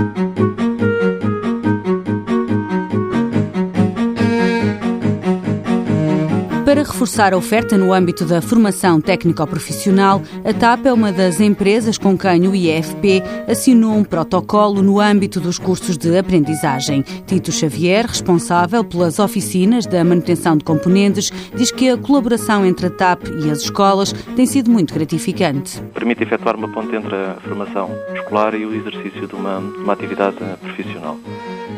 thank you Para reforçar a oferta no âmbito da formação técnico-profissional, a TAP é uma das empresas com quem o IFP assinou um protocolo no âmbito dos cursos de aprendizagem. Tito Xavier, responsável pelas oficinas da manutenção de componentes, diz que a colaboração entre a TAP e as escolas tem sido muito gratificante. Permite efetuar uma ponte entre a formação escolar e o exercício de uma, uma atividade profissional.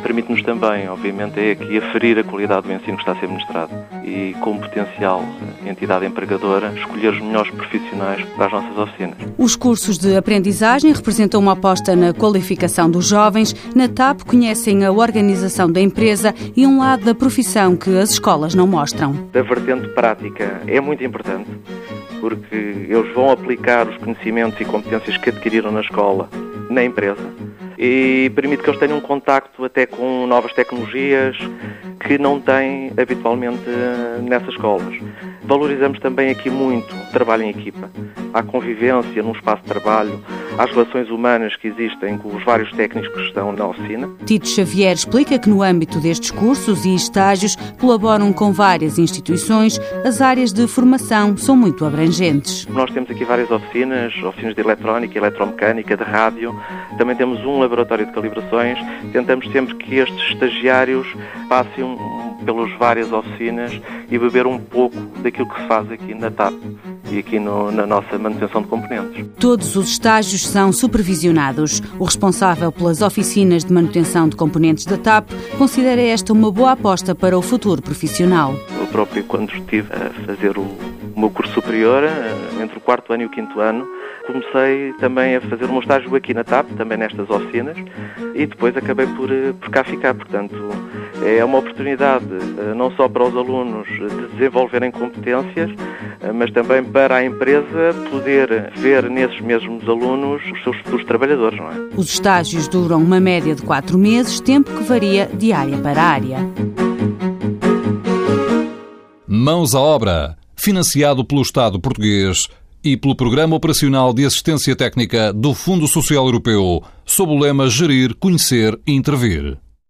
Permite-nos também, obviamente, é aqui aferir a qualidade do ensino que está a ser ministrado e, como potencial entidade empregadora, escolher os melhores profissionais para as nossas oficinas. Os cursos de aprendizagem representam uma aposta na qualificação dos jovens. Na TAP conhecem a organização da empresa e um lado da profissão que as escolas não mostram. A vertente prática é muito importante porque eles vão aplicar os conhecimentos e competências que adquiriram na escola na empresa e permite que eles tenham um contacto até com novas tecnologias que não têm habitualmente eh, nessas escolas. Valorizamos também aqui muito o trabalho em equipa, a convivência num espaço de trabalho, as relações humanas que existem com os vários técnicos que estão na oficina. Tito Xavier explica que no âmbito destes cursos e estágios colaboram com várias instituições, as áreas de formação são muito abrangentes. Nós temos aqui várias oficinas, oficinas de eletrónica, eletromecânica, de rádio, também temos um laboratório de calibrações, tentamos sempre que estes estagiários passem pelas várias oficinas e beber um pouco daquilo que se faz aqui na TAP e aqui no, na nossa manutenção de componentes. Todos os estágios são supervisionados. O responsável pelas oficinas de manutenção de componentes da TAP considera esta uma boa aposta para o futuro profissional. Eu próprio, quando estive a fazer o meu curso superior, eh, entre o quarto ano e o quinto ano, comecei também a fazer um estágio aqui na TAP, também nestas oficinas, e depois acabei por, eh, por cá ficar. Portanto, é uma oportunidade eh, não só para os alunos de desenvolverem competências, eh, mas também para a empresa poder ver nesses mesmos alunos os seus futuros trabalhadores. Não é? Os estágios duram uma média de quatro meses, tempo que varia de área para área. Mãos à obra, financiado pelo Estado português e pelo Programa Operacional de Assistência Técnica do Fundo Social Europeu, sob o lema Gerir, Conhecer e Intervir.